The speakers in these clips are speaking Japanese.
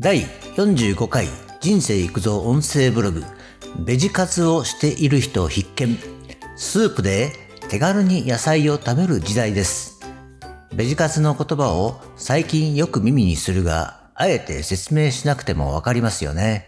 第45回人生育造音声ブログ。ベジ活をしている人必見。スープで手軽に野菜を食べる時代です。ベジ活の言葉を最近よく耳にするがあえて説明しなくてもわかりますよね。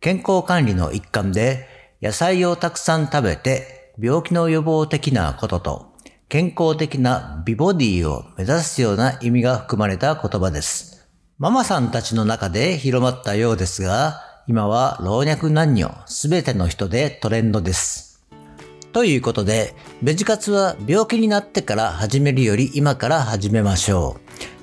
健康管理の一環で野菜をたくさん食べて病気の予防的なことと健康的な美ボディを目指すような意味が含まれた言葉です。ママさんたちの中で広まったようですが、今は老若男女すべての人でトレンドです。ということで、ベジ活は病気になってから始めるより今から始めましょ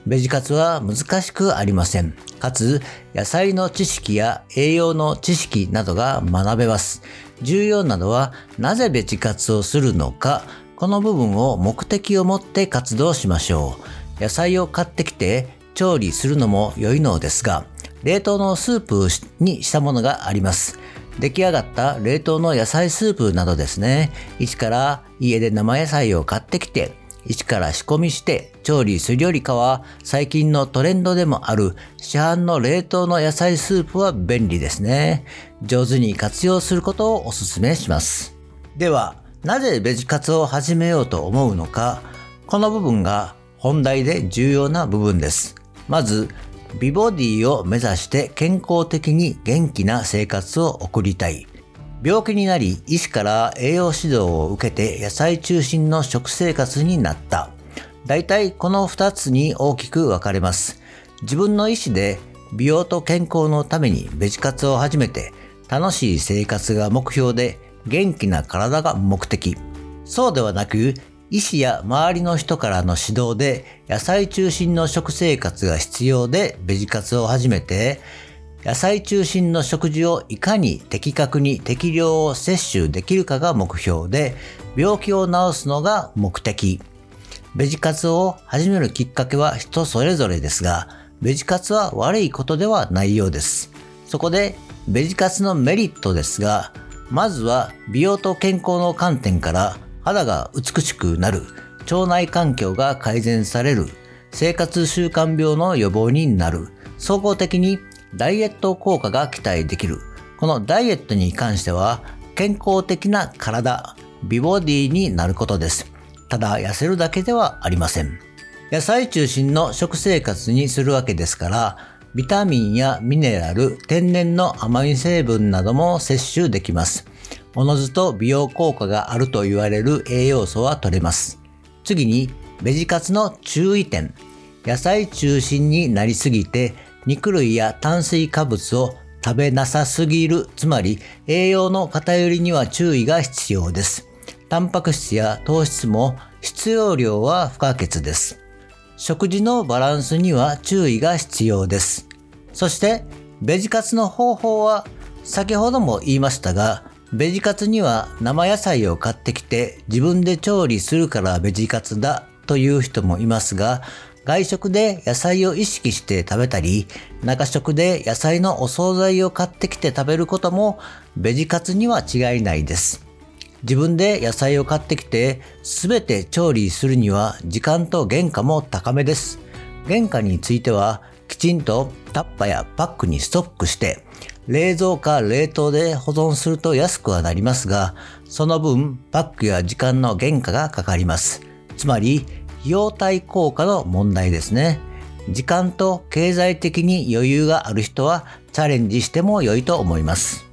う。ベジ活は難しくありません。かつ、野菜の知識や栄養の知識などが学べます。重要なのは、なぜベジ活をするのか、この部分を目的を持って活動しましょう。野菜を買ってきて調理するのも良いのですが、冷凍のスープにしたものがあります。出来上がった冷凍の野菜スープなどですね。一から家で生野菜を買ってきて、一から仕込みして調理するよりかは最近のトレンドでもある市販の冷凍の野菜スープは便利ですね。上手に活用することをお勧めします。では、なぜベジ活を始めようと思うのか、この部分が本題で重要な部分です。まず、美ボディを目指して健康的に元気な生活を送りたい。病気になり医師から栄養指導を受けて野菜中心の食生活になった。大体この2つに大きく分かれます。自分の意思で美容と健康のためにベジ活を始めて楽しい生活が目標で元気な体が目的。そうではなく、医師や周りの人からの指導で野菜中心の食生活が必要でベジ活を始めて、野菜中心の食事をいかに的確に適量を摂取できるかが目標で、病気を治すのが目的。ベジ活を始めるきっかけは人それぞれですが、ベジ活は悪いことではないようです。そこで、ベジ活のメリットですが、まずは美容と健康の観点から肌が美しくなる、腸内環境が改善される、生活習慣病の予防になる、総合的にダイエット効果が期待できる。このダイエットに関しては健康的な体、美ボディになることです。ただ痩せるだけではありません。野菜中心の食生活にするわけですから、ビタミンやミネラル、天然の甘み成分なども摂取できます。おのずと美容効果があると言われる栄養素は取れます。次に、ベジ活の注意点。野菜中心になりすぎて、肉類や炭水化物を食べなさすぎる、つまり栄養の偏りには注意が必要です。タンパク質や糖質も必要量は不可欠です。食事のバランスには注意が必要です。そして、ベジ活の方法は、先ほども言いましたが、ベジ活には生野菜を買ってきて自分で調理するからベジ活だという人もいますが、外食で野菜を意識して食べたり、中食で野菜のお惣菜を買ってきて食べることもベジ活には違いないです。自分で野菜を買ってきて全て調理するには時間と原価も高めです。原価についてはきちんとタッパやパックにストックして冷蔵か冷凍で保存すると安くはなりますが、その分パックや時間の原価がかかります。つまり費用対効果の問題ですね。時間と経済的に余裕がある人はチャレンジしても良いと思います。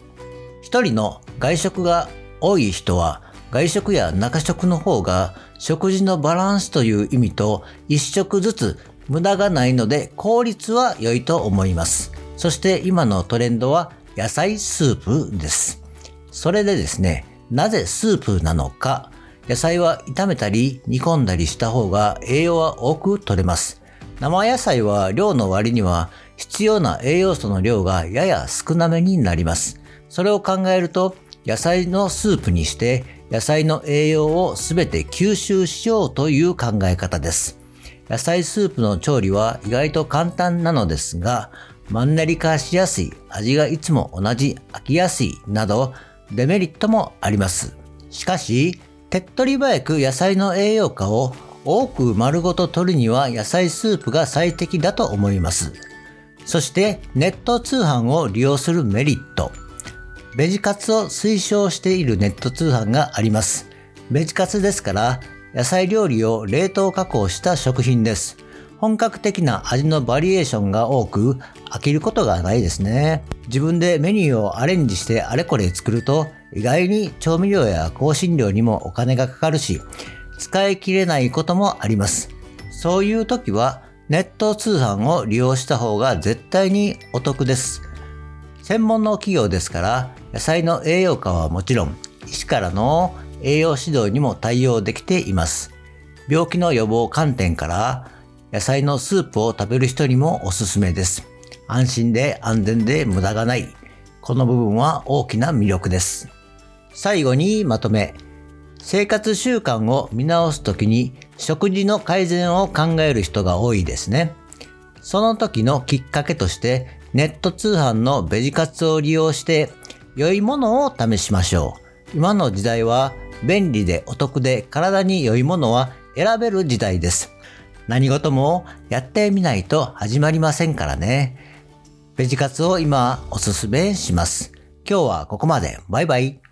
一人の外食が多い人は外食や中食の方が食事のバランスという意味と一食ずつ無駄がないので効率は良いと思います。そして今のトレンドは野菜スープです。それでですね、なぜスープなのか、野菜は炒めたり煮込んだりした方が栄養は多く取れます。生野菜は量の割には必要な栄養素の量がやや少なめになります。それを考えると野菜のスープにして野菜の栄養をすべて吸収しようという考え方です。野菜スープの調理は意外と簡単なのですが、マンネリ化しやすい、味がいつも同じ、飽きやすいなどデメリットもあります。しかし、手っ取り早く野菜の栄養価を多く丸ごと取るには野菜スープが最適だと思います。そしてネット通販を利用するメリット。ベジ活を推奨しているネット通販があります。ベジ活ですから野菜料理を冷凍加工した食品です。本格的な味のバリエーションが多く飽きることがないですね。自分でメニューをアレンジしてあれこれ作ると意外に調味料や香辛料にもお金がかかるし使い切れないこともあります。そういう時はネット通販を利用した方が絶対にお得です。専門の企業ですから野菜の栄養価はもちろん医師からの栄養指導にも対応できています。病気の予防観点から野菜のスープを食べる人にもおすすめです。安心で安全で無駄がない。この部分は大きな魅力です。最後にまとめ。生活習慣を見直すときに食事の改善を考える人が多いですね。その時のきっかけとしてネット通販のベジ活を利用して良いものを試しましょう。今の時代は便利でお得で体に良いものは選べる時代です。何事もやってみないと始まりませんからね。ベジカツを今おすすめします。今日はここまで。バイバイ。